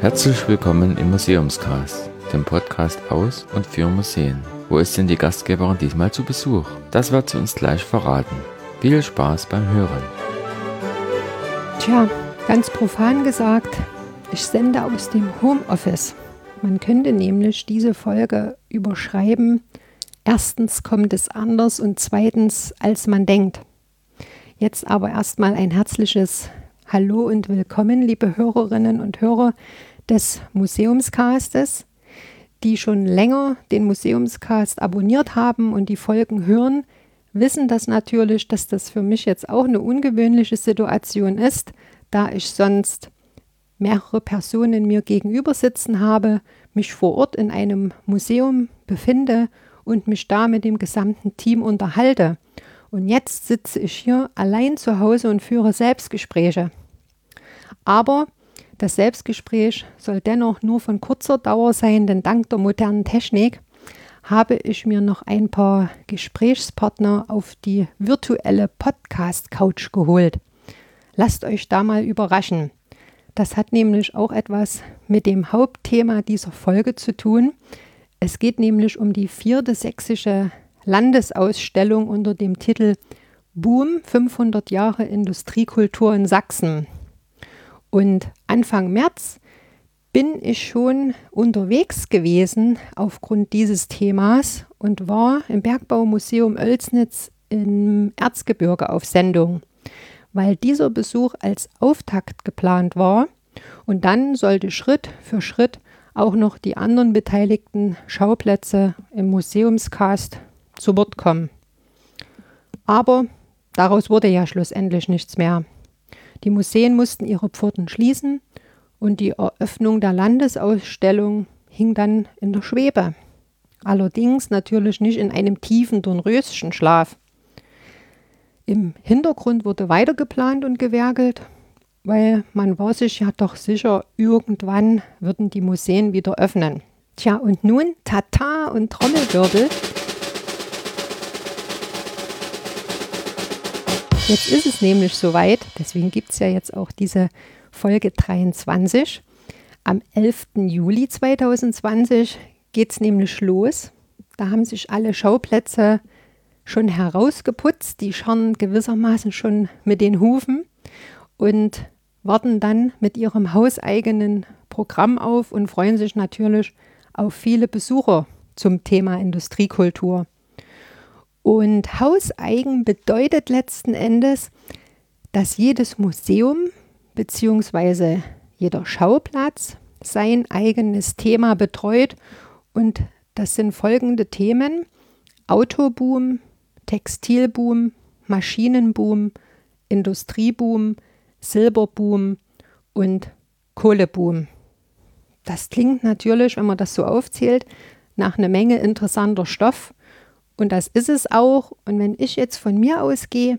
Herzlich willkommen im Museumscast, dem Podcast aus und für Museen. Wo ist denn die Gastgeberin diesmal zu Besuch? Das wird sie uns gleich verraten. Viel Spaß beim Hören. Tja, ganz profan gesagt, ich sende aus dem Homeoffice. Man könnte nämlich diese Folge überschreiben. Erstens kommt es anders und zweitens, als man denkt. Jetzt aber erstmal ein herzliches Hallo und willkommen, liebe Hörerinnen und Hörer des Museumscastes, die schon länger den Museumscast abonniert haben und die Folgen hören, wissen das natürlich, dass das für mich jetzt auch eine ungewöhnliche Situation ist, da ich sonst mehrere Personen mir gegenüber sitzen habe, mich vor Ort in einem Museum befinde und mich da mit dem gesamten Team unterhalte. Und jetzt sitze ich hier allein zu Hause und führe Selbstgespräche. Aber das Selbstgespräch soll dennoch nur von kurzer Dauer sein, denn dank der modernen Technik habe ich mir noch ein paar Gesprächspartner auf die virtuelle Podcast-Couch geholt. Lasst euch da mal überraschen. Das hat nämlich auch etwas mit dem Hauptthema dieser Folge zu tun. Es geht nämlich um die vierte sächsische Landesausstellung unter dem Titel Boom 500 Jahre Industriekultur in Sachsen. Und Anfang März bin ich schon unterwegs gewesen aufgrund dieses Themas und war im Bergbaumuseum Oelsnitz im Erzgebirge auf Sendung, weil dieser Besuch als Auftakt geplant war und dann sollte Schritt für Schritt auch noch die anderen beteiligten Schauplätze im Museumscast zu Wort kommen. Aber daraus wurde ja schlussendlich nichts mehr. Die Museen mussten ihre Pforten schließen und die Eröffnung der Landesausstellung hing dann in der Schwebe. Allerdings natürlich nicht in einem tiefen Dornröschenschlaf. Im Hintergrund wurde weiter geplant und gewerkelt, weil man war sich ja doch sicher, irgendwann würden die Museen wieder öffnen. Tja, und nun Tata und Trommelwirbel. Jetzt ist es nämlich soweit, deswegen gibt es ja jetzt auch diese Folge 23. Am 11. Juli 2020 geht es nämlich los. Da haben sich alle Schauplätze schon herausgeputzt. Die scharren gewissermaßen schon mit den Hufen und warten dann mit ihrem hauseigenen Programm auf und freuen sich natürlich auf viele Besucher zum Thema Industriekultur. Und hauseigen bedeutet letzten Endes, dass jedes Museum bzw. jeder Schauplatz sein eigenes Thema betreut. Und das sind folgende Themen. Autoboom, Textilboom, Maschinenboom, Industrieboom, Silberboom und Kohleboom. Das klingt natürlich, wenn man das so aufzählt, nach einer Menge interessanter Stoff. Und das ist es auch. Und wenn ich jetzt von mir ausgehe,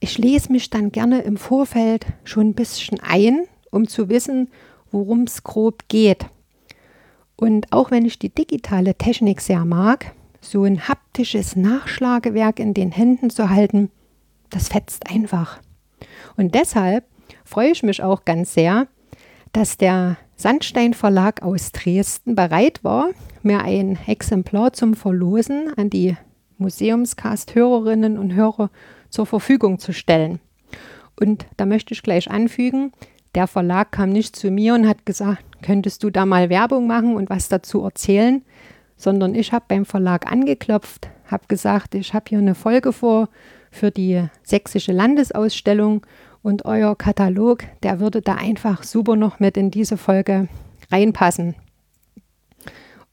ich lese mich dann gerne im Vorfeld schon ein bisschen ein, um zu wissen, worum es grob geht. Und auch wenn ich die digitale Technik sehr mag, so ein haptisches Nachschlagewerk in den Händen zu halten, das fetzt einfach. Und deshalb freue ich mich auch ganz sehr, dass der Sandstein Verlag aus Dresden bereit war, mir ein Exemplar zum Verlosen an die Museumscast-Hörerinnen und Hörer zur Verfügung zu stellen. Und da möchte ich gleich anfügen, der Verlag kam nicht zu mir und hat gesagt, könntest du da mal Werbung machen und was dazu erzählen, sondern ich habe beim Verlag angeklopft, habe gesagt, ich habe hier eine Folge vor für die sächsische Landesausstellung und euer Katalog, der würde da einfach super noch mit in diese Folge reinpassen.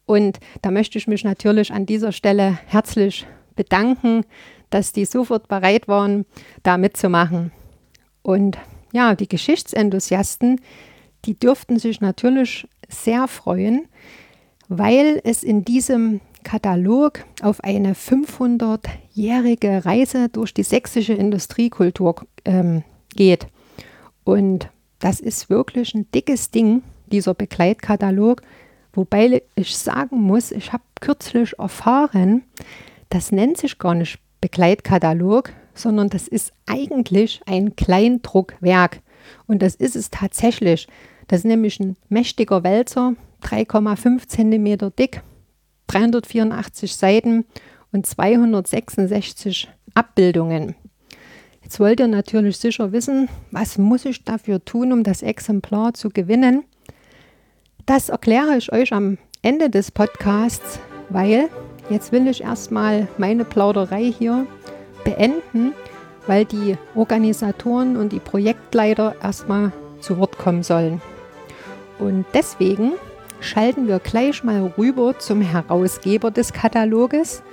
Und da möchte ich mich natürlich an dieser Stelle herzlich bedanken, dass die sofort bereit waren, da mitzumachen. Und ja, die Geschichtsenthusiasten, die dürften sich natürlich sehr freuen, weil es in diesem Katalog auf eine 500-jährige Reise durch die sächsische Industriekultur ähm, geht. Und das ist wirklich ein dickes Ding, dieser Begleitkatalog. Wobei ich sagen muss, ich habe kürzlich erfahren, das nennt sich gar nicht Begleitkatalog, sondern das ist eigentlich ein Kleindruckwerk. Und das ist es tatsächlich. Das ist nämlich ein mächtiger Wälzer, 3,5 cm dick, 384 Seiten und 266 Abbildungen. Jetzt wollt ihr natürlich sicher wissen, was muss ich dafür tun, um das Exemplar zu gewinnen. Das erkläre ich euch am Ende des Podcasts, weil jetzt will ich erstmal meine Plauderei hier beenden, weil die Organisatoren und die Projektleiter erstmal zu Wort kommen sollen. Und deswegen schalten wir gleich mal rüber zum Herausgeber des Kataloges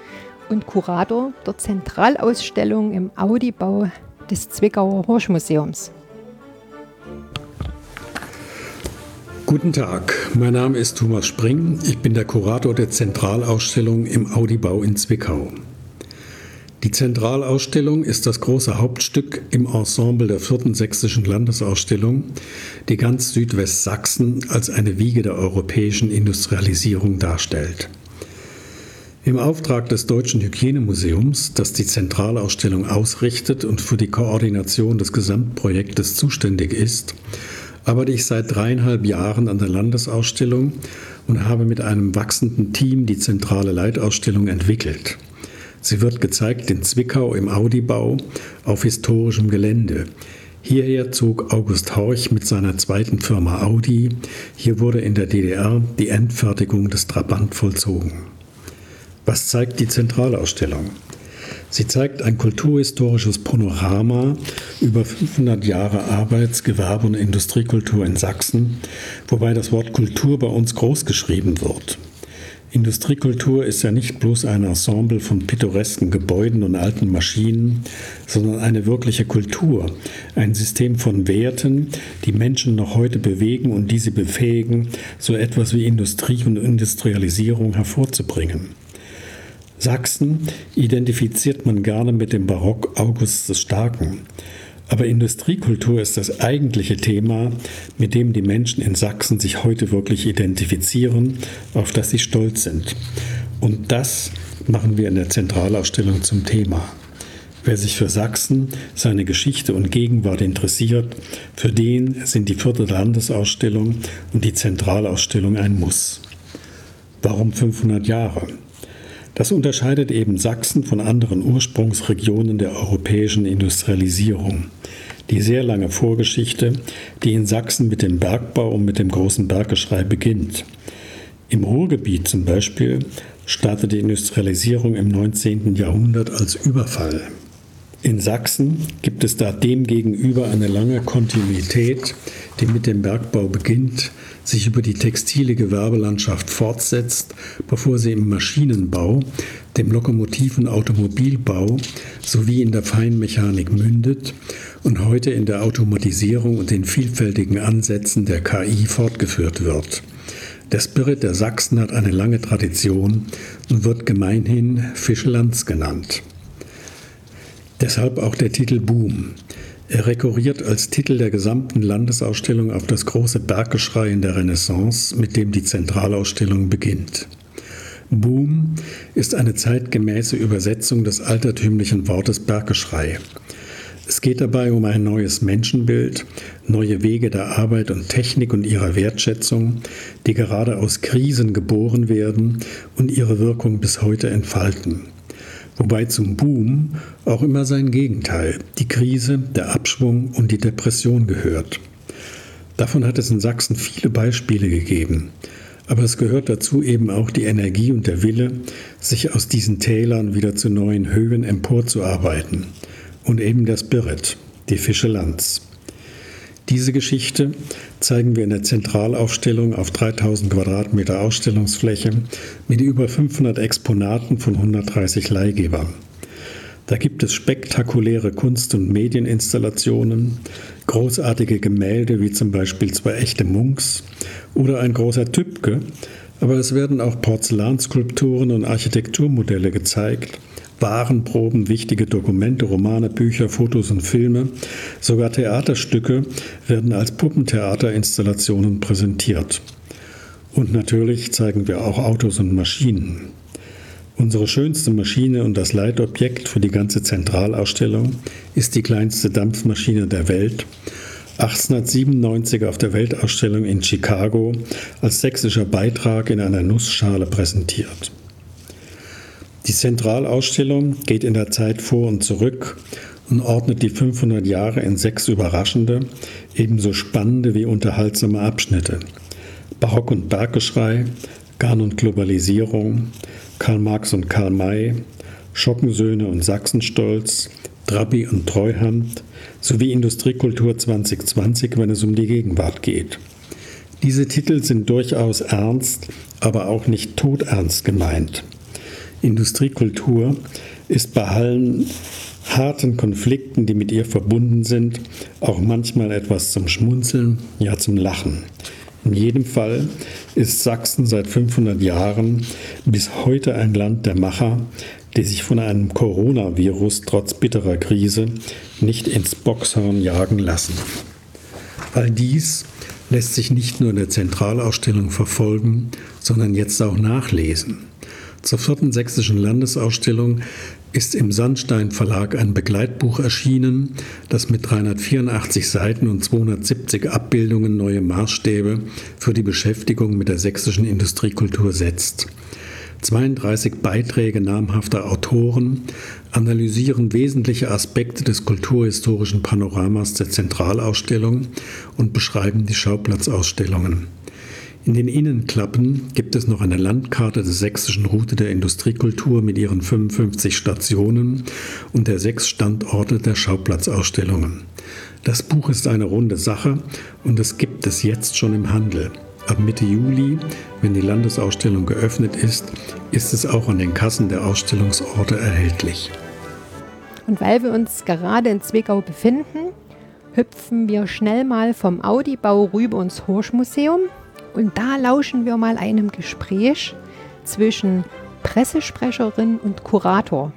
und Kurator der Zentralausstellung im Audibau des Zwickauer Horschmuseums. Guten Tag, mein Name ist Thomas Spring. Ich bin der Kurator der Zentralausstellung im Audibau in Zwickau. Die Zentralausstellung ist das große Hauptstück im Ensemble der vierten sächsischen Landesausstellung, die ganz Südwestsachsen als eine Wiege der europäischen Industrialisierung darstellt. Im Auftrag des Deutschen Hygienemuseums, das die Zentralausstellung ausrichtet und für die Koordination des Gesamtprojektes zuständig ist, arbeite ich seit dreieinhalb Jahren an der Landesausstellung und habe mit einem wachsenden Team die zentrale Leitausstellung entwickelt. Sie wird gezeigt in Zwickau im Audibau auf historischem Gelände. Hierher zog August Horch mit seiner zweiten Firma Audi. Hier wurde in der DDR die Endfertigung des Trabant vollzogen. Was zeigt die Zentralausstellung? Sie zeigt ein kulturhistorisches Panorama über 500 Jahre Arbeits-, Gewerbe- und Industriekultur in Sachsen, wobei das Wort Kultur bei uns großgeschrieben wird. Industriekultur ist ja nicht bloß ein Ensemble von pittoresken Gebäuden und alten Maschinen, sondern eine wirkliche Kultur, ein System von Werten, die Menschen noch heute bewegen und die sie befähigen, so etwas wie Industrie und Industrialisierung hervorzubringen. Sachsen identifiziert man gerne mit dem Barock August des Starken. Aber Industriekultur ist das eigentliche Thema, mit dem die Menschen in Sachsen sich heute wirklich identifizieren, auf das sie stolz sind. Und das machen wir in der Zentralausstellung zum Thema. Wer sich für Sachsen, seine Geschichte und Gegenwart interessiert, für den sind die vierte Landesausstellung und die Zentralausstellung ein Muss. Warum 500 Jahre? Das unterscheidet eben Sachsen von anderen Ursprungsregionen der europäischen Industrialisierung. Die sehr lange Vorgeschichte, die in Sachsen mit dem Bergbau und mit dem großen Berggeschrei beginnt. Im Ruhrgebiet zum Beispiel startete die Industrialisierung im 19. Jahrhundert als Überfall. In Sachsen gibt es da demgegenüber eine lange Kontinuität, die mit dem Bergbau beginnt, sich über die textile Gewerbelandschaft fortsetzt, bevor sie im Maschinenbau, dem Lokomotiv- und Automobilbau sowie in der Feinmechanik mündet und heute in der Automatisierung und den vielfältigen Ansätzen der KI fortgeführt wird. Der Spirit der Sachsen hat eine lange Tradition und wird gemeinhin Fischlands genannt. Deshalb auch der Titel Boom. Er rekurriert als Titel der gesamten Landesausstellung auf das große Berggeschrei in der Renaissance, mit dem die Zentralausstellung beginnt. Boom ist eine zeitgemäße Übersetzung des altertümlichen Wortes Berggeschrei. Es geht dabei um ein neues Menschenbild, neue Wege der Arbeit und Technik und ihrer Wertschätzung, die gerade aus Krisen geboren werden und ihre Wirkung bis heute entfalten wobei zum Boom auch immer sein Gegenteil, die Krise, der Abschwung und die Depression gehört. Davon hat es in Sachsen viele Beispiele gegeben. Aber es gehört dazu eben auch die Energie und der Wille, sich aus diesen Tälern wieder zu neuen Höhen emporzuarbeiten. Und eben der Spirit, die Fische Lanz. Diese Geschichte zeigen wir in der Zentralaufstellung auf 3000 Quadratmeter Ausstellungsfläche mit über 500 Exponaten von 130 Leihgebern. Da gibt es spektakuläre Kunst- und Medieninstallationen, großartige Gemälde wie zum Beispiel zwei echte Munks oder ein großer Tübke, aber es werden auch Porzellanskulpturen und Architekturmodelle gezeigt Warenproben, wichtige Dokumente, Romane, Bücher, Fotos und Filme, sogar Theaterstücke werden als Puppentheaterinstallationen präsentiert. Und natürlich zeigen wir auch Autos und Maschinen. Unsere schönste Maschine und das Leitobjekt für die ganze Zentralausstellung ist die kleinste Dampfmaschine der Welt, 1897 auf der Weltausstellung in Chicago als sächsischer Beitrag in einer Nussschale präsentiert. Die Zentralausstellung geht in der Zeit vor und zurück und ordnet die 500 Jahre in sechs überraschende, ebenso spannende wie unterhaltsame Abschnitte. Barock und Berggeschrei, Garn und Globalisierung, Karl Marx und Karl May, Schockensöhne und Sachsenstolz, Trabi und Treuhand sowie Industriekultur 2020, wenn es um die Gegenwart geht. Diese Titel sind durchaus ernst, aber auch nicht todernst gemeint. Industriekultur ist bei allen harten Konflikten, die mit ihr verbunden sind, auch manchmal etwas zum Schmunzeln, ja zum Lachen. In jedem Fall ist Sachsen seit 500 Jahren bis heute ein Land der Macher, die sich von einem Coronavirus trotz bitterer Krise nicht ins Boxhorn jagen lassen. All dies lässt sich nicht nur in der Zentralausstellung verfolgen, sondern jetzt auch nachlesen. Zur vierten sächsischen Landesausstellung ist im Sandstein Verlag ein Begleitbuch erschienen, das mit 384 Seiten und 270 Abbildungen neue Maßstäbe für die Beschäftigung mit der sächsischen Industriekultur setzt. 32 Beiträge namhafter Autoren analysieren wesentliche Aspekte des kulturhistorischen Panoramas der Zentralausstellung und beschreiben die Schauplatzausstellungen. In den Innenklappen gibt es noch eine Landkarte der sächsischen Route der Industriekultur mit ihren 55 Stationen und der sechs Standorte der Schauplatzausstellungen. Das Buch ist eine runde Sache und es gibt es jetzt schon im Handel. Ab Mitte Juli, wenn die Landesausstellung geöffnet ist, ist es auch an den Kassen der Ausstellungsorte erhältlich. Und weil wir uns gerade in Zwickau befinden, hüpfen wir schnell mal vom Audibau rüber ins Horschmuseum und da lauschen wir mal einem Gespräch zwischen Pressesprecherin und Kurator.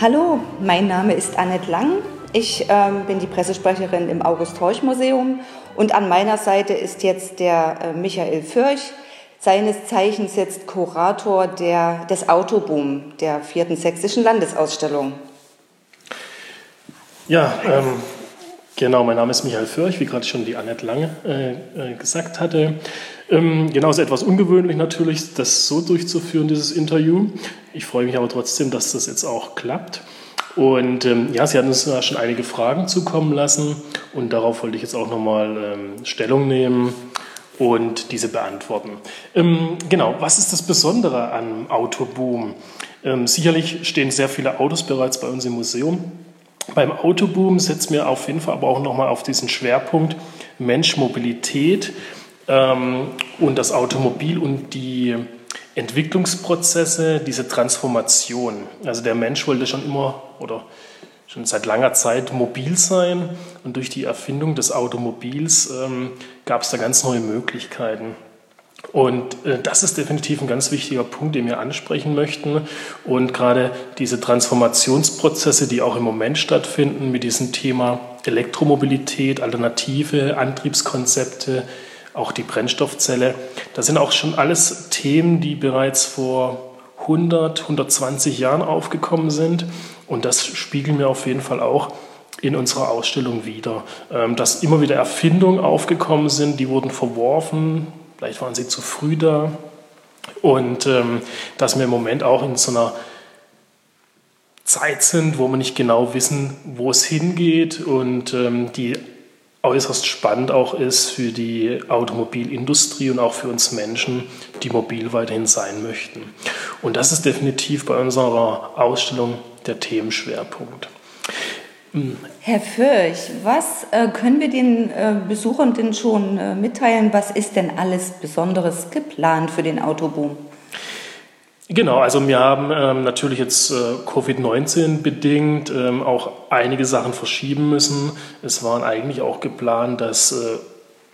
Hallo, mein Name ist Annette Lang. Ich ähm, bin die Pressesprecherin im August-Horch-Museum und an meiner Seite ist jetzt der äh, Michael Fürch, seines Zeichens jetzt Kurator der, des Autoboom der vierten sächsischen Landesausstellung. Ja, ähm, Genau, mein Name ist Michael Förch, wie gerade schon die Annette Lange äh, äh, gesagt hatte. Ähm, genau, ist etwas ungewöhnlich natürlich, das so durchzuführen, dieses Interview. Ich freue mich aber trotzdem, dass das jetzt auch klappt. Und ähm, ja, Sie hatten uns ja schon einige Fragen zukommen lassen und darauf wollte ich jetzt auch nochmal ähm, Stellung nehmen und diese beantworten. Ähm, genau, was ist das Besondere am Autoboom? Ähm, sicherlich stehen sehr viele Autos bereits bei uns im Museum. Beim Autoboom setzen wir auf jeden Fall aber auch nochmal auf diesen Schwerpunkt Mensch-Mobilität ähm, und das Automobil und die Entwicklungsprozesse, diese Transformation. Also der Mensch wollte schon immer oder schon seit langer Zeit mobil sein und durch die Erfindung des Automobils ähm, gab es da ganz neue Möglichkeiten. Und äh, das ist definitiv ein ganz wichtiger Punkt, den wir ansprechen möchten. Und gerade diese Transformationsprozesse, die auch im Moment stattfinden mit diesem Thema Elektromobilität, alternative Antriebskonzepte, auch die Brennstoffzelle, das sind auch schon alles Themen, die bereits vor 100, 120 Jahren aufgekommen sind. Und das spiegeln wir auf jeden Fall auch in unserer Ausstellung wieder. Ähm, dass immer wieder Erfindungen aufgekommen sind, die wurden verworfen, vielleicht waren sie zu früh da. Und ähm, dass wir im Moment auch in so einer Zeit sind, wo wir nicht genau wissen, wo es hingeht und ähm, die äußerst spannend auch ist für die Automobilindustrie und auch für uns Menschen, die mobil weiterhin sein möchten. Und das ist definitiv bei unserer Ausstellung der Themenschwerpunkt. Herr Fürch, was äh, können wir den äh, Besuchern denn schon äh, mitteilen? Was ist denn alles Besonderes geplant für den Autoboom? Genau, also wir haben ähm, natürlich jetzt äh, Covid-19 bedingt ähm, auch einige Sachen verschieben müssen. Es waren eigentlich auch geplant, dass äh,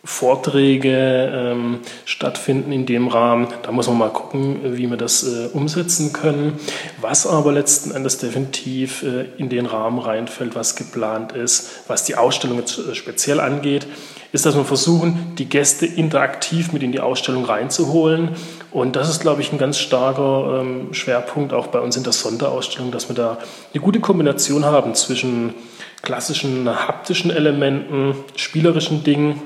Vorträge ähm, stattfinden in dem Rahmen. Da muss man mal gucken, wie wir das äh, umsetzen können. Was aber letzten Endes definitiv äh, in den Rahmen reinfällt, was geplant ist, was die Ausstellung jetzt, äh, speziell angeht, ist, dass wir versuchen, die Gäste interaktiv mit in die Ausstellung reinzuholen. Und das ist, glaube ich, ein ganz starker ähm, Schwerpunkt auch bei uns in der Sonderausstellung, dass wir da eine gute Kombination haben zwischen klassischen haptischen Elementen, spielerischen Dingen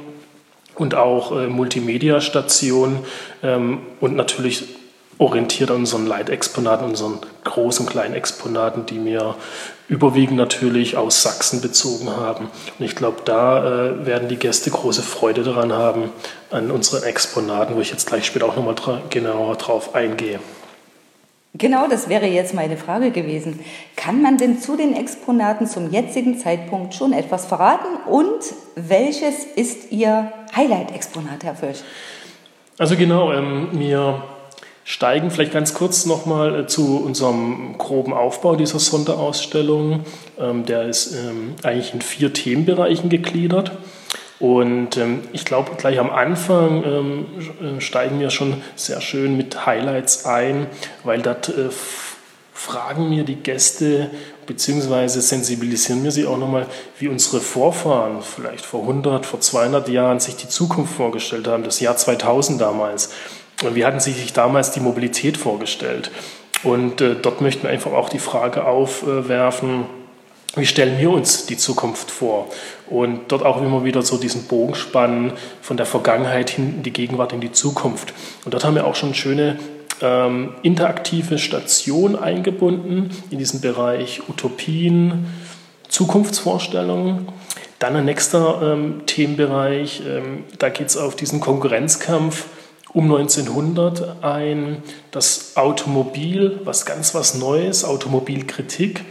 und auch äh, Multimedia-Stationen ähm, und natürlich orientiert an unseren Leitexponaten, unseren großen kleinen Exponaten, die mir überwiegend natürlich aus Sachsen bezogen haben. Und ich glaube, da äh, werden die Gäste große Freude daran haben, an unseren Exponaten, wo ich jetzt gleich später auch nochmal dra genauer drauf eingehe. Genau, das wäre jetzt meine Frage gewesen. Kann man denn zu den Exponaten zum jetzigen Zeitpunkt schon etwas verraten? Und welches ist Ihr Highlight-Exponat, Herr Fürch? Also genau, ähm, wir steigen vielleicht ganz kurz nochmal äh, zu unserem groben Aufbau dieser Sonderausstellung. Ähm, der ist ähm, eigentlich in vier Themenbereichen gegliedert. Und ähm, ich glaube, gleich am Anfang ähm, äh, steigen wir schon sehr schön mit Highlights ein, weil dort äh, fragen mir die Gäste beziehungsweise sensibilisieren wir sie auch nochmal, wie unsere Vorfahren vielleicht vor 100, vor 200 Jahren sich die Zukunft vorgestellt haben, das Jahr 2000 damals. Und wie hatten sie sich damals die Mobilität vorgestellt? Und äh, dort möchten wir einfach auch die Frage aufwerfen, wie stellen wir uns die Zukunft vor? Und dort auch immer wieder so diesen Bogen spannen von der Vergangenheit hin in die Gegenwart, in die Zukunft. Und dort haben wir auch schon schöne ähm, interaktive Stationen eingebunden in diesen Bereich Utopien, Zukunftsvorstellungen. Dann ein nächster ähm, Themenbereich, ähm, da geht es auf diesen Konkurrenzkampf um 1900 ein, das Automobil, was ganz was Neues, Automobilkritik,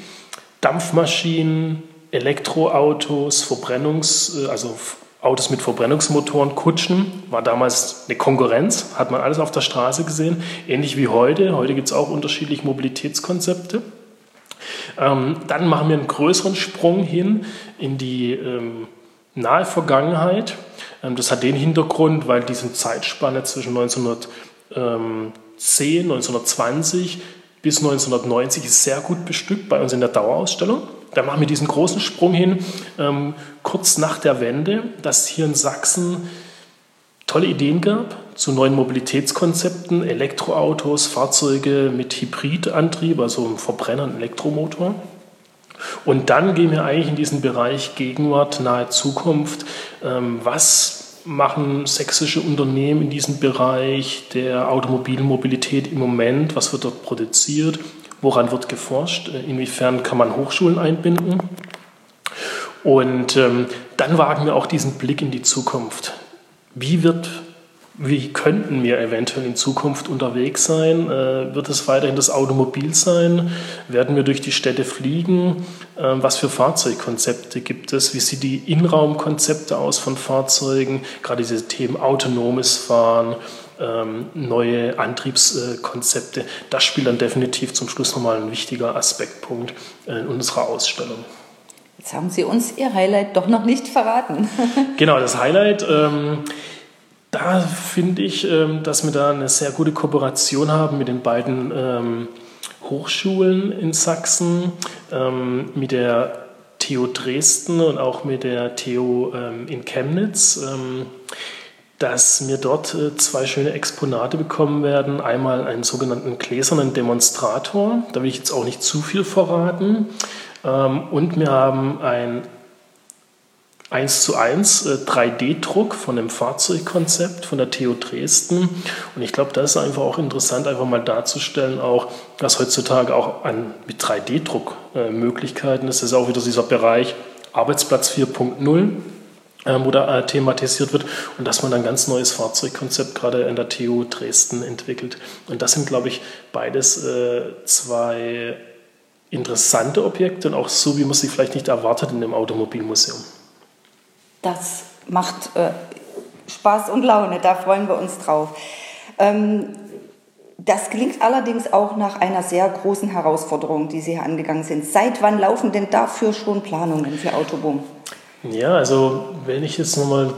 Dampfmaschinen, Elektroautos, Verbrennungs, äh, also Autos mit Verbrennungsmotoren, Kutschen, war damals eine Konkurrenz, hat man alles auf der Straße gesehen, ähnlich wie heute. Heute gibt es auch unterschiedliche Mobilitätskonzepte. Ähm, dann machen wir einen größeren Sprung hin in die ähm, nahe Vergangenheit. Ähm, das hat den Hintergrund, weil diese Zeitspanne zwischen 1910, 1920 bis 1990 ist sehr gut bestückt bei uns in der Dauerausstellung. Da machen wir diesen großen Sprung hin, ähm, kurz nach der Wende, dass hier in Sachsen tolle Ideen gab zu neuen Mobilitätskonzepten, Elektroautos, Fahrzeuge mit Hybridantrieb, also einem Verbrenner, einem Elektromotor. Und dann gehen wir eigentlich in diesen Bereich Gegenwart, nahe Zukunft. Ähm, was machen sächsische Unternehmen in diesem Bereich der Automobilmobilität im Moment? Was wird dort produziert? Woran wird geforscht? Inwiefern kann man Hochschulen einbinden? Und ähm, dann wagen wir auch diesen Blick in die Zukunft. Wie wird wie könnten wir eventuell in Zukunft unterwegs sein? Äh, wird es weiterhin das Automobil sein? Werden wir durch die Städte fliegen? Äh, was für Fahrzeugkonzepte gibt es? Wie sieht die Innenraumkonzepte aus von Fahrzeugen? Gerade diese Themen autonomes Fahren, ähm, neue Antriebskonzepte. Das spielt dann definitiv zum Schluss nochmal ein wichtiger Aspektpunkt in unserer Ausstellung. Jetzt haben Sie uns Ihr Highlight doch noch nicht verraten. genau, das Highlight. Ähm, da finde ich, ähm, dass wir da eine sehr gute Kooperation haben mit den beiden ähm, Hochschulen in Sachsen, ähm, mit der TU Dresden und auch mit der TU in Chemnitz, dass wir dort äh, zwei schöne Exponate bekommen werden. Einmal einen sogenannten gläsernen Demonstrator, da will ich jetzt auch nicht zu viel verraten. Und wir haben ein 1 zu 1 äh, 3D-Druck von einem Fahrzeugkonzept von der TU Dresden. Und ich glaube, da ist einfach auch interessant, einfach mal darzustellen, auch, dass heutzutage auch an, mit 3D-Druck äh, Möglichkeiten ist. Das ist auch wieder dieser Bereich Arbeitsplatz 4.0 äh, wo da äh, thematisiert wird und dass man ein ganz neues Fahrzeugkonzept gerade in der TU Dresden entwickelt. Und das sind, glaube ich, beides äh, zwei interessante Objekte und auch so, wie man sie vielleicht nicht erwartet in dem Automobilmuseum das macht äh, Spaß und Laune, da freuen wir uns drauf. Ähm, das klingt allerdings auch nach einer sehr großen Herausforderung, die Sie hier angegangen sind. Seit wann laufen denn dafür schon Planungen für Autoboom? Ja, also wenn ich jetzt nochmal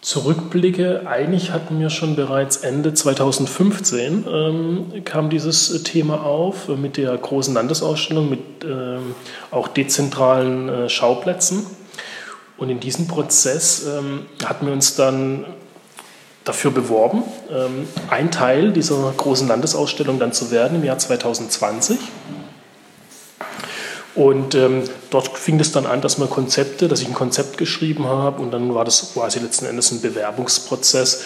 zurückblicke, eigentlich hatten wir schon bereits Ende 2015 ähm, kam dieses Thema auf mit der großen Landesausstellung, mit ähm, auch dezentralen äh, Schauplätzen. Und in diesem Prozess ähm, hatten wir uns dann dafür beworben, ähm, ein Teil dieser großen Landesausstellung dann zu werden im Jahr 2020. Und ähm, dort fing es dann an, dass man Konzepte, dass ich ein Konzept geschrieben habe und dann war das quasi letzten Endes ein Bewerbungsprozess.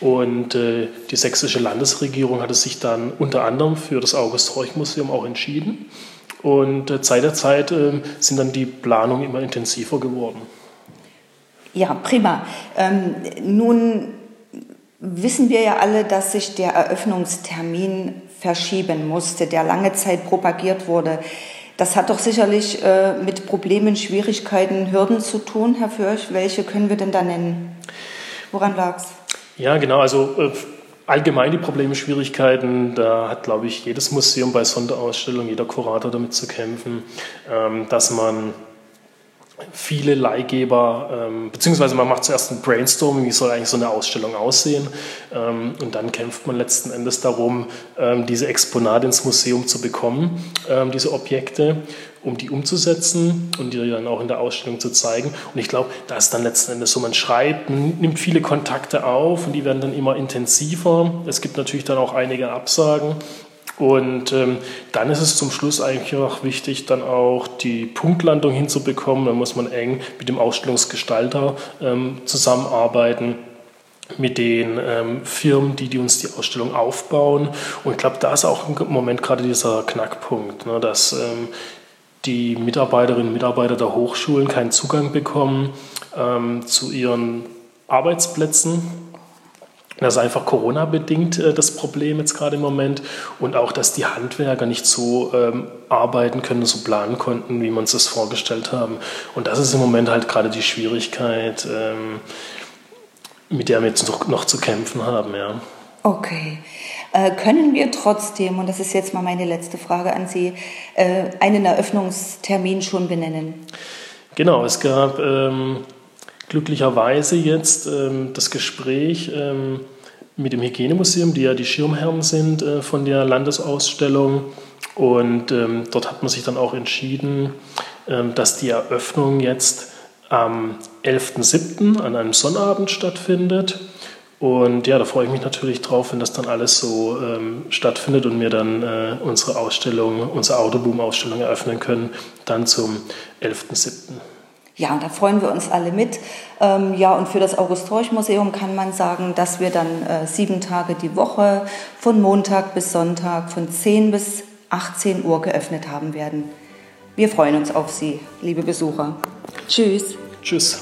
Und äh, die sächsische Landesregierung hatte sich dann unter anderem für das August-Horch-Museum auch entschieden. Und äh, Zeit der Zeit äh, sind dann die Planungen immer intensiver geworden. Ja, prima. Ähm, nun wissen wir ja alle, dass sich der Eröffnungstermin verschieben musste, der lange Zeit propagiert wurde. Das hat doch sicherlich äh, mit Problemen, Schwierigkeiten, Hürden zu tun, Herr Fürch. Welche können wir denn da nennen? Woran lag es? Ja, genau. Also äh, allgemein die Probleme, Schwierigkeiten, da hat, glaube ich, jedes Museum bei Sonderausstellungen, jeder Kurator damit zu kämpfen, ähm, dass man viele Leihgeber, ähm, beziehungsweise man macht zuerst ein Brainstorming, wie soll eigentlich so eine Ausstellung aussehen ähm, und dann kämpft man letzten Endes darum, ähm, diese Exponate ins Museum zu bekommen, ähm, diese Objekte, um die umzusetzen und die dann auch in der Ausstellung zu zeigen. Und ich glaube, da ist dann letzten Endes so, man schreibt, nimmt viele Kontakte auf und die werden dann immer intensiver. Es gibt natürlich dann auch einige Absagen und ähm, dann ist es zum Schluss eigentlich auch wichtig, dann auch die Punktlandung hinzubekommen. Da muss man eng mit dem Ausstellungsgestalter ähm, zusammenarbeiten mit den ähm, Firmen, die, die uns die Ausstellung aufbauen. Und ich glaube, da ist auch im Moment gerade dieser Knackpunkt, ne, dass ähm, die Mitarbeiterinnen und Mitarbeiter der Hochschulen keinen Zugang bekommen ähm, zu ihren Arbeitsplätzen das ist einfach Corona-bedingt äh, das Problem jetzt gerade im Moment und auch, dass die Handwerker nicht so ähm, arbeiten können, so planen konnten, wie man es sich vorgestellt haben. Und das ist im Moment halt gerade die Schwierigkeit, ähm, mit der wir jetzt noch, noch zu kämpfen haben. Ja. Okay. Äh, können wir trotzdem, und das ist jetzt mal meine letzte Frage an Sie, äh, einen Eröffnungstermin schon benennen? Genau, es gab ähm, glücklicherweise jetzt ähm, das Gespräch ähm, mit dem Hygienemuseum, die ja die Schirmherren sind äh, von der Landesausstellung. Und ähm, dort hat man sich dann auch entschieden, ähm, dass die Eröffnung jetzt am 11.07. an einem Sonnabend stattfindet. Und ja, da freue ich mich natürlich drauf, wenn das dann alles so ähm, stattfindet und wir dann äh, unsere Ausstellung, unsere Autoboom-Ausstellung eröffnen können, dann zum 11.07. Ja, da freuen wir uns alle mit. Ähm, ja, und für das August-Horch-Museum kann man sagen, dass wir dann äh, sieben Tage die Woche von Montag bis Sonntag von 10 bis 18 Uhr geöffnet haben werden. Wir freuen uns auf Sie, liebe Besucher. Tschüss. Tschüss.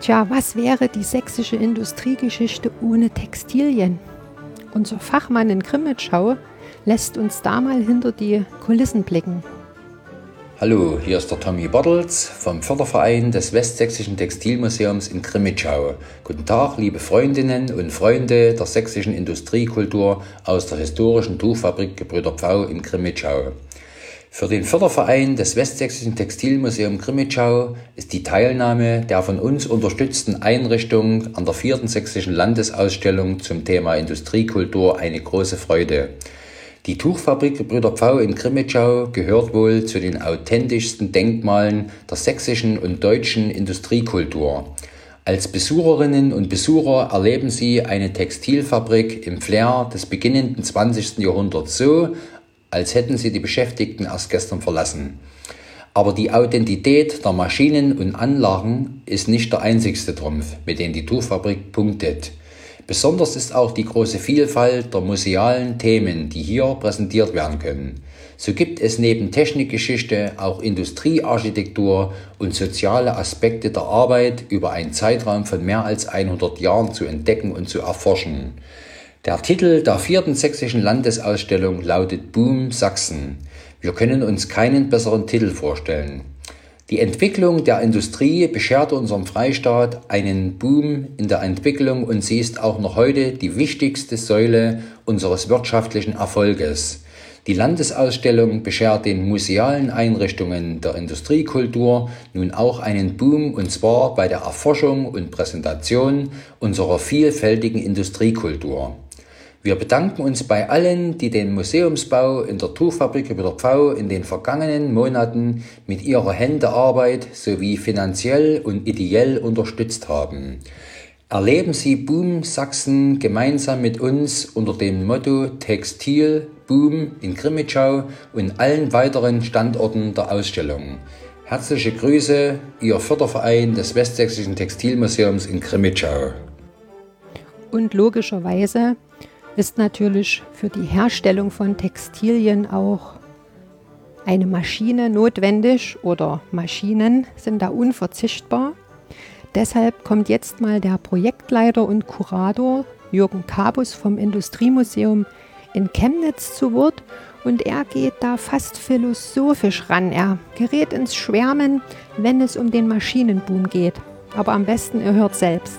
Tja, was wäre die sächsische Industriegeschichte ohne Textilien? Unser Fachmann in Grimmitschau lässt uns da mal hinter die Kulissen blicken. Hallo, hier ist der Tommy Bartels vom Förderverein des Westsächsischen Textilmuseums in Grimmitschau. Guten Tag, liebe Freundinnen und Freunde der sächsischen Industriekultur aus der historischen Tuchfabrik Gebrüder Pfau in Grimmitschau. Für den Förderverein des Westsächsischen Textilmuseum Grimmitschau ist die Teilnahme der von uns unterstützten Einrichtung an der vierten sächsischen Landesausstellung zum Thema Industriekultur eine große Freude. Die Tuchfabrik Brüder Pfau in Grimmitschau gehört wohl zu den authentischsten Denkmalen der sächsischen und deutschen Industriekultur. Als Besucherinnen und Besucher erleben Sie eine Textilfabrik im Flair des beginnenden 20. Jahrhunderts so, als hätten Sie die Beschäftigten erst gestern verlassen. Aber die Authentität der Maschinen und Anlagen ist nicht der einzigste Trumpf, mit dem die Tuchfabrik punktet. Besonders ist auch die große Vielfalt der musealen Themen, die hier präsentiert werden können. So gibt es neben Technikgeschichte auch Industriearchitektur und soziale Aspekte der Arbeit über einen Zeitraum von mehr als 100 Jahren zu entdecken und zu erforschen. Der Titel der vierten sächsischen Landesausstellung lautet Boom Sachsen. Wir können uns keinen besseren Titel vorstellen. Die Entwicklung der Industrie bescherte unserem Freistaat einen Boom in der Entwicklung und sie ist auch noch heute die wichtigste Säule unseres wirtschaftlichen Erfolges. Die Landesausstellung beschert den musealen Einrichtungen der Industriekultur nun auch einen Boom und zwar bei der Erforschung und Präsentation unserer vielfältigen Industriekultur. Wir bedanken uns bei allen, die den Museumsbau in der Tuchfabrik über der Pfau in den vergangenen Monaten mit ihrer Händearbeit sowie finanziell und ideell unterstützt haben. Erleben Sie Boom Sachsen gemeinsam mit uns unter dem Motto Textil Boom in Grimmitschau und allen weiteren Standorten der Ausstellung. Herzliche Grüße, Ihr Förderverein des Westsächsischen Textilmuseums in Grimmitschau. Und logischerweise ist natürlich für die Herstellung von Textilien auch eine Maschine notwendig oder Maschinen sind da unverzichtbar. Deshalb kommt jetzt mal der Projektleiter und Kurator Jürgen Kabus vom Industriemuseum in Chemnitz zu Wort und er geht da fast philosophisch ran. Er gerät ins Schwärmen, wenn es um den Maschinenboom geht. Aber am besten ihr hört selbst.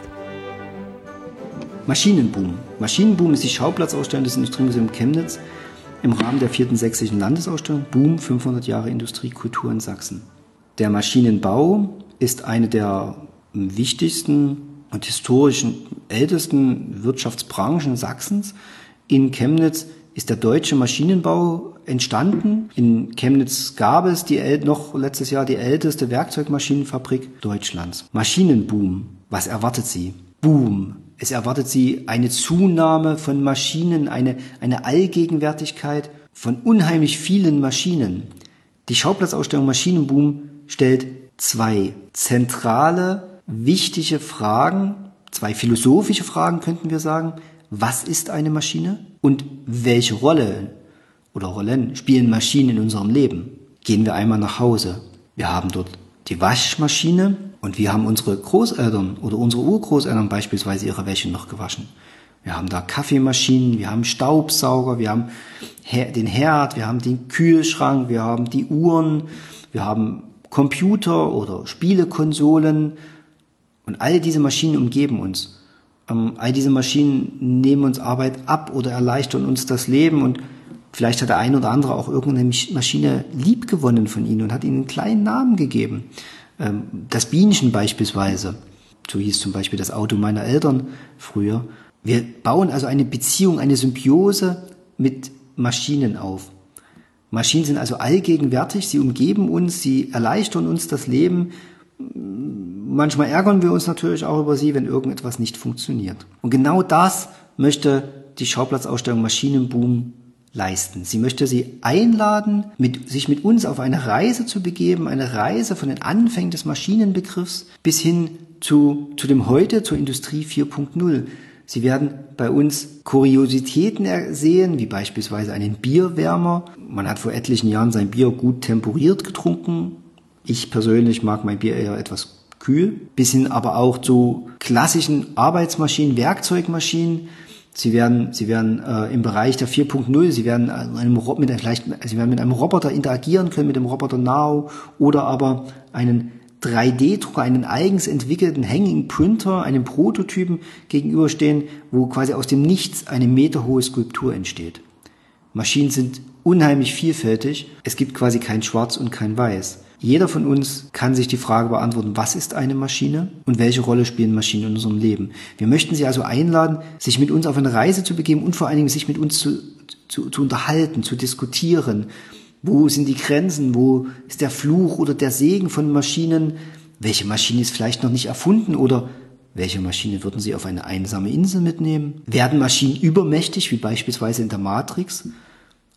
Maschinenboom. Maschinenboom ist die Schauplatzausstellung des Industriemuseums Chemnitz im Rahmen der vierten sächsischen Landesausstellung Boom 500 Jahre Industriekultur in Sachsen. Der Maschinenbau ist eine der wichtigsten und historischen ältesten Wirtschaftsbranchen Sachsens. In Chemnitz ist der deutsche Maschinenbau entstanden. In Chemnitz gab es die noch letztes Jahr die älteste Werkzeugmaschinenfabrik Deutschlands. Maschinenboom. Was erwartet Sie? Boom. Es erwartet Sie eine Zunahme von Maschinen, eine, eine Allgegenwärtigkeit von unheimlich vielen Maschinen. Die Schauplatzausstellung Maschinenboom stellt zwei zentrale, wichtige Fragen, zwei philosophische Fragen könnten wir sagen. Was ist eine Maschine und welche Rolle oder Rollen spielen Maschinen in unserem Leben? Gehen wir einmal nach Hause. Wir haben dort die Waschmaschine und wir haben unsere Großeltern oder unsere Urgroßeltern beispielsweise ihre Wäsche noch gewaschen. Wir haben da Kaffeemaschinen, wir haben Staubsauger, wir haben den Herd, wir haben den Kühlschrank, wir haben die Uhren, wir haben Computer oder Spielekonsolen und all diese Maschinen umgeben uns. Ähm, all diese Maschinen nehmen uns Arbeit ab oder erleichtern uns das Leben und vielleicht hat der ein oder andere auch irgendeine Maschine liebgewonnen von ihnen und hat ihnen einen kleinen Namen gegeben. Ähm, das Bienchen beispielsweise, so hieß zum Beispiel das Auto meiner Eltern früher. Wir bauen also eine Beziehung, eine Symbiose mit Maschinen auf. Maschinen sind also allgegenwärtig, sie umgeben uns, sie erleichtern uns das Leben. Manchmal ärgern wir uns natürlich auch über sie, wenn irgendetwas nicht funktioniert. Und genau das möchte die Schauplatzausstellung Maschinenboom leisten. Sie möchte sie einladen, mit, sich mit uns auf eine Reise zu begeben, eine Reise von den Anfängen des Maschinenbegriffs bis hin zu, zu dem Heute, zur Industrie 4.0. Sie werden bei uns Kuriositäten sehen, wie beispielsweise einen Bierwärmer. Man hat vor etlichen Jahren sein Bier gut temporiert getrunken. Ich persönlich mag mein Bier eher etwas kühl. Bis hin aber auch zu klassischen Arbeitsmaschinen, Werkzeugmaschinen. Sie werden, sie werden äh, im Bereich der 4.0, sie werden einem, mit, vielleicht, sie werden mit einem Roboter interagieren können, mit dem Roboter Now oder aber einen 3D-Drucker, einen eigens entwickelten Hanging Printer, einem Prototypen gegenüberstehen, wo quasi aus dem Nichts eine meterhohe Skulptur entsteht. Maschinen sind unheimlich vielfältig. Es gibt quasi kein Schwarz und kein Weiß. Jeder von uns kann sich die Frage beantworten, was ist eine Maschine und welche Rolle spielen Maschinen in unserem Leben. Wir möchten Sie also einladen, sich mit uns auf eine Reise zu begeben und vor allen Dingen sich mit uns zu, zu, zu unterhalten, zu diskutieren wo sind die Grenzen? Wo ist der Fluch oder der Segen von Maschinen? Welche Maschine ist vielleicht noch nicht erfunden oder welche Maschine würden Sie auf eine einsame Insel mitnehmen? Werden Maschinen übermächtig, wie beispielsweise in der Matrix?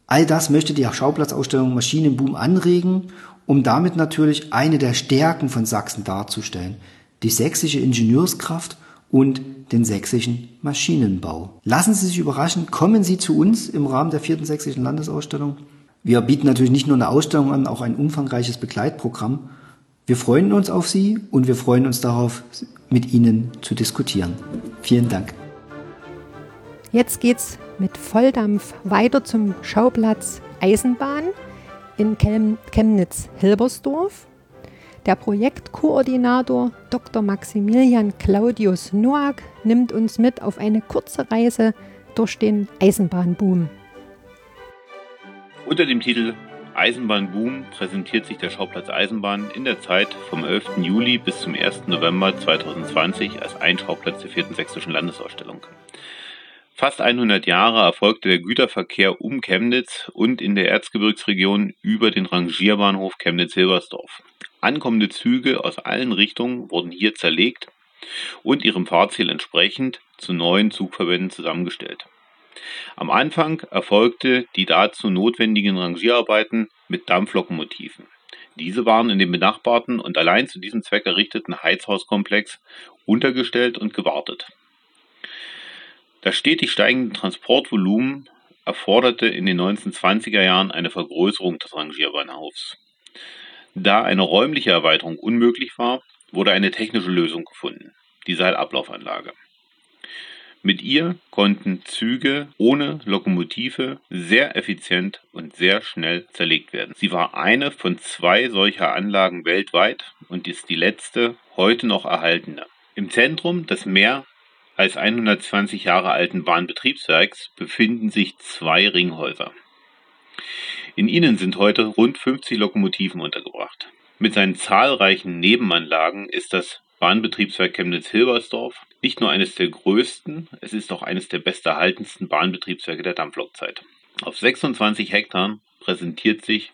All das möchte die Schauplatzausstellung Maschinenboom anregen, um damit natürlich eine der Stärken von Sachsen darzustellen. Die sächsische Ingenieurskraft und den sächsischen Maschinenbau. Lassen Sie sich überraschen, kommen Sie zu uns im Rahmen der vierten sächsischen Landesausstellung. Wir bieten natürlich nicht nur eine Ausstellung an, auch ein umfangreiches Begleitprogramm. Wir freuen uns auf Sie und wir freuen uns darauf, mit Ihnen zu diskutieren. Vielen Dank. Jetzt geht's mit Volldampf weiter zum Schauplatz Eisenbahn in Chemnitz-Hilbersdorf. Der Projektkoordinator Dr. Maximilian Claudius Noack nimmt uns mit auf eine kurze Reise durch den Eisenbahnboom. Unter dem Titel Eisenbahnboom präsentiert sich der Schauplatz Eisenbahn in der Zeit vom 11. Juli bis zum 1. November 2020 als ein Schauplatz der vierten sächsischen Landesausstellung. Fast 100 Jahre erfolgte der Güterverkehr um Chemnitz und in der Erzgebirgsregion über den Rangierbahnhof Chemnitz-Hilbersdorf. Ankommende Züge aus allen Richtungen wurden hier zerlegt und ihrem Fahrziel entsprechend zu neuen Zugverbänden zusammengestellt. Am Anfang erfolgte die dazu notwendigen Rangierarbeiten mit Dampflokomotiven. Diese waren in dem benachbarten und allein zu diesem Zweck errichteten Heizhauskomplex untergestellt und gewartet. Das stetig steigende Transportvolumen erforderte in den 1920er Jahren eine Vergrößerung des Rangierbahnhofs. Da eine räumliche Erweiterung unmöglich war, wurde eine technische Lösung gefunden, die Seilablaufenanlage. Mit ihr konnten Züge ohne Lokomotive sehr effizient und sehr schnell zerlegt werden. Sie war eine von zwei solcher Anlagen weltweit und ist die letzte heute noch erhaltene. Im Zentrum des mehr als 120 Jahre alten Bahnbetriebswerks befinden sich zwei Ringhäuser. In ihnen sind heute rund 50 Lokomotiven untergebracht. Mit seinen zahlreichen Nebenanlagen ist das Bahnbetriebswerk Chemnitz-Hilbersdorf nicht nur eines der größten, es ist auch eines der besterhaltensten Bahnbetriebswerke der Dampflokzeit. Auf 26 Hektar präsentiert sich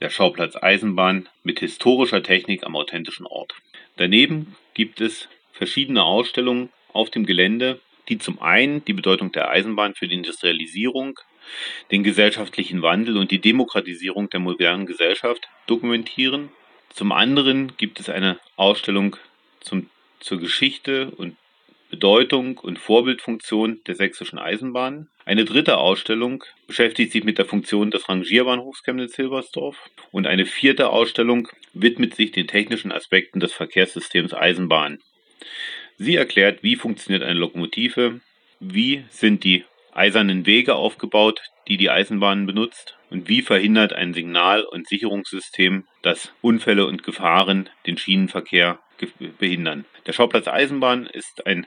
der Schauplatz Eisenbahn mit historischer Technik am authentischen Ort. Daneben gibt es verschiedene Ausstellungen auf dem Gelände, die zum einen die Bedeutung der Eisenbahn für die Industrialisierung, den gesellschaftlichen Wandel und die Demokratisierung der modernen Gesellschaft dokumentieren. Zum anderen gibt es eine Ausstellung zum, zur Geschichte und Bedeutung und Vorbildfunktion der sächsischen Eisenbahn. Eine dritte Ausstellung beschäftigt sich mit der Funktion des Rangierbahnhofs Chemnitz-Hilbersdorf und eine vierte Ausstellung widmet sich den technischen Aspekten des Verkehrssystems Eisenbahn. Sie erklärt, wie funktioniert eine Lokomotive, wie sind die eisernen Wege aufgebaut, die die Eisenbahn benutzt und wie verhindert ein Signal- und Sicherungssystem, dass Unfälle und Gefahren den Schienenverkehr behindern. Der Schauplatz Eisenbahn ist ein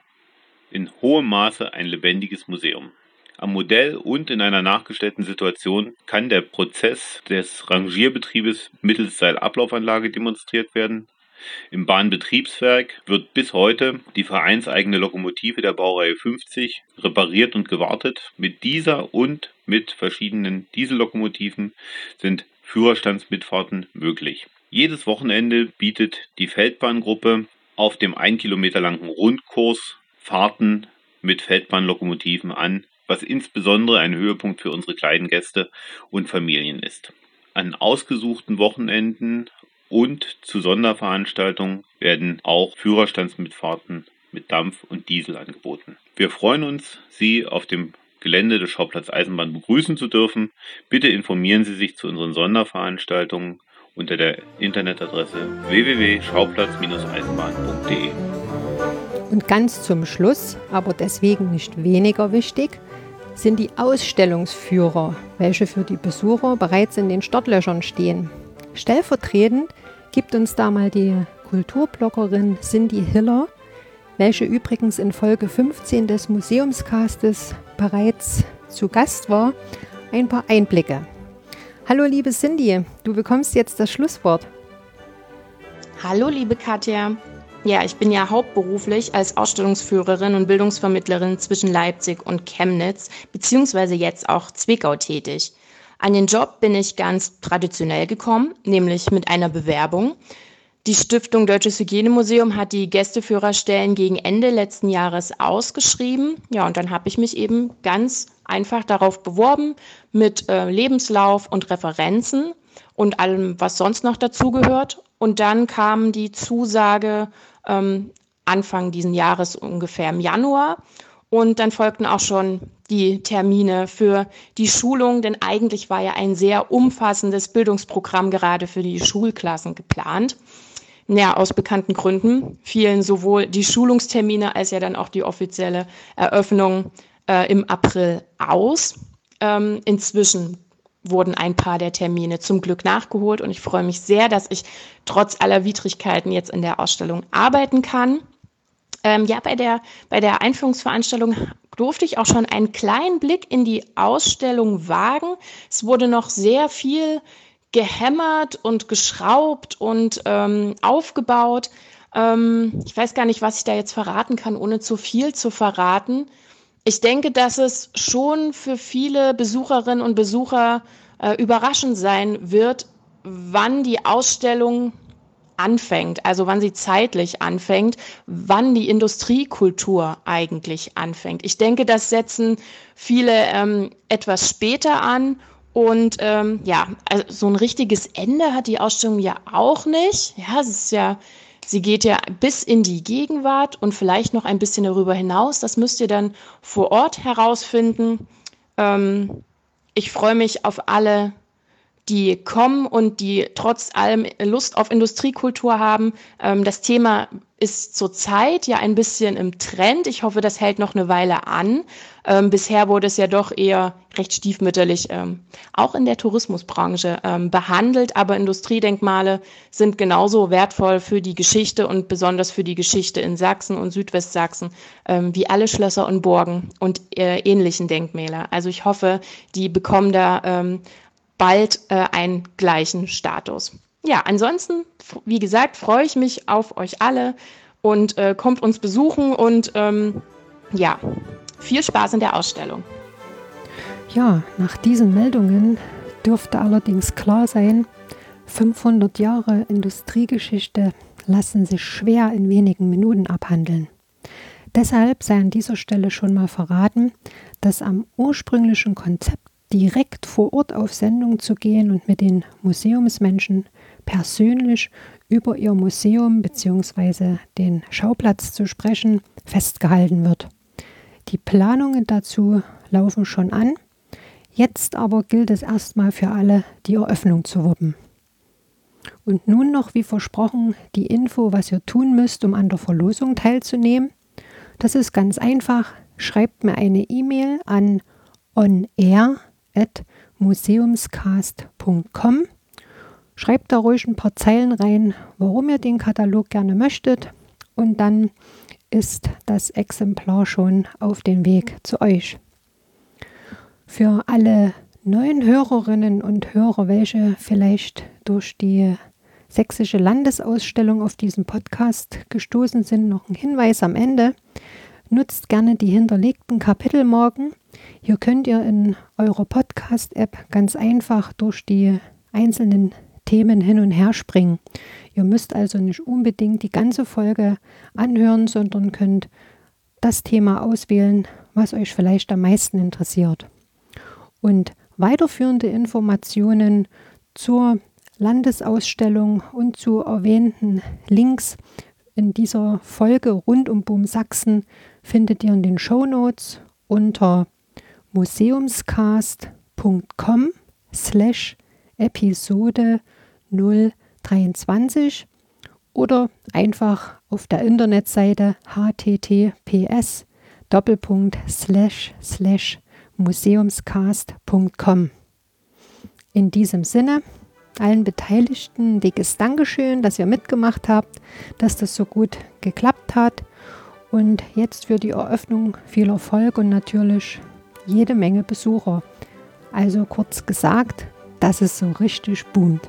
in hohem Maße ein lebendiges Museum. Am Modell und in einer nachgestellten Situation kann der Prozess des Rangierbetriebes mittels Seilablaufanlage demonstriert werden. Im Bahnbetriebswerk wird bis heute die vereinseigene Lokomotive der Baureihe 50 repariert und gewartet. Mit dieser und mit verschiedenen Diesellokomotiven sind Führerstandsmitfahrten möglich. Jedes Wochenende bietet die Feldbahngruppe auf dem ein Kilometer langen Rundkurs Fahrten mit Feldbahnlokomotiven an, was insbesondere ein Höhepunkt für unsere kleinen Gäste und Familien ist. An ausgesuchten Wochenenden und zu Sonderveranstaltungen werden auch Führerstandsmitfahrten mit Dampf und Diesel angeboten. Wir freuen uns, Sie auf dem Gelände des Schauplatz Eisenbahn begrüßen zu dürfen. Bitte informieren Sie sich zu unseren Sonderveranstaltungen unter der Internetadresse www.schauplatz-eisenbahn.de. Und ganz zum Schluss, aber deswegen nicht weniger wichtig, sind die Ausstellungsführer, welche für die Besucher bereits in den Startlöchern stehen. Stellvertretend gibt uns da mal die Kulturbloggerin Cindy Hiller, welche übrigens in Folge 15 des Museumscastes bereits zu Gast war, ein paar Einblicke. Hallo liebe Cindy, du bekommst jetzt das Schlusswort. Hallo liebe Katja, ja, ich bin ja hauptberuflich als Ausstellungsführerin und Bildungsvermittlerin zwischen Leipzig und Chemnitz, beziehungsweise jetzt auch Zwickau tätig. An den Job bin ich ganz traditionell gekommen, nämlich mit einer Bewerbung. Die Stiftung Deutsches Hygienemuseum hat die Gästeführerstellen gegen Ende letzten Jahres ausgeschrieben. Ja, und dann habe ich mich eben ganz einfach darauf beworben mit äh, Lebenslauf und Referenzen und allem, was sonst noch dazugehört. Und dann kam die Zusage ähm, Anfang diesen Jahres ungefähr im Januar. Und dann folgten auch schon die Termine für die Schulung, denn eigentlich war ja ein sehr umfassendes Bildungsprogramm gerade für die Schulklassen geplant. Ja, aus bekannten Gründen fielen sowohl die Schulungstermine als ja dann auch die offizielle Eröffnung äh, im April aus. Ähm, inzwischen wurden ein paar der Termine zum Glück nachgeholt und ich freue mich sehr, dass ich trotz aller Widrigkeiten jetzt in der Ausstellung arbeiten kann. Ähm, ja, bei der, bei der Einführungsveranstaltung durfte ich auch schon einen kleinen Blick in die Ausstellung wagen. Es wurde noch sehr viel gehämmert und geschraubt und ähm, aufgebaut. Ähm, ich weiß gar nicht, was ich da jetzt verraten kann, ohne zu viel zu verraten. Ich denke, dass es schon für viele Besucherinnen und Besucher äh, überraschend sein wird, wann die Ausstellung anfängt, also wann sie zeitlich anfängt, wann die Industriekultur eigentlich anfängt. Ich denke, das setzen viele ähm, etwas später an und ähm, ja, also so ein richtiges Ende hat die Ausstellung ja auch nicht. Ja, es ist ja, sie geht ja bis in die Gegenwart und vielleicht noch ein bisschen darüber hinaus. Das müsst ihr dann vor Ort herausfinden. Ähm, ich freue mich auf alle die kommen und die trotz allem Lust auf Industriekultur haben. Ähm, das Thema ist zurzeit ja ein bisschen im Trend. Ich hoffe, das hält noch eine Weile an. Ähm, bisher wurde es ja doch eher recht stiefmütterlich ähm, auch in der Tourismusbranche behandelt. Aber Industriedenkmale sind genauso wertvoll für die Geschichte und besonders für die Geschichte in Sachsen und Südwestsachsen wie alle Schlösser und Burgen und äh, ähnlichen Denkmäler. Also ich hoffe, die bekommen da bald äh, einen gleichen Status. Ja, ansonsten, wie gesagt, freue ich mich auf euch alle und äh, kommt uns besuchen und ähm, ja, viel Spaß in der Ausstellung. Ja, nach diesen Meldungen dürfte allerdings klar sein, 500 Jahre Industriegeschichte lassen sich schwer in wenigen Minuten abhandeln. Deshalb sei an dieser Stelle schon mal verraten, dass am ursprünglichen Konzept direkt vor Ort auf Sendung zu gehen und mit den Museumsmenschen persönlich über ihr Museum bzw. den Schauplatz zu sprechen, festgehalten wird. Die Planungen dazu laufen schon an. Jetzt aber gilt es erstmal für alle, die Eröffnung zu wuppen. Und nun noch, wie versprochen, die Info, was ihr tun müsst, um an der Verlosung teilzunehmen. Das ist ganz einfach. Schreibt mir eine E-Mail an onair museumscast.com. Schreibt da ruhig ein paar Zeilen rein, warum ihr den Katalog gerne möchtet und dann ist das Exemplar schon auf dem Weg zu euch. Für alle neuen Hörerinnen und Hörer, welche vielleicht durch die sächsische Landesausstellung auf diesen Podcast gestoßen sind, noch ein Hinweis am Ende. Nutzt gerne die hinterlegten Kapitelmarken hier könnt ihr in eurer Podcast-App ganz einfach durch die einzelnen Themen hin und her springen. Ihr müsst also nicht unbedingt die ganze Folge anhören, sondern könnt das Thema auswählen, was euch vielleicht am meisten interessiert. Und weiterführende Informationen zur Landesausstellung und zu erwähnten Links in dieser Folge rund um Boom Sachsen findet ihr in den Show Notes unter museumscast.com slash Episode 023 oder einfach auf der Internetseite https Doppelpunkt slash slash museumscast.com. In diesem Sinne, allen Beteiligten dickes Dankeschön, dass ihr mitgemacht habt, dass das so gut geklappt hat. Und jetzt für die Eröffnung viel Erfolg und natürlich jede Menge Besucher. Also kurz gesagt, dass es so richtig boomt.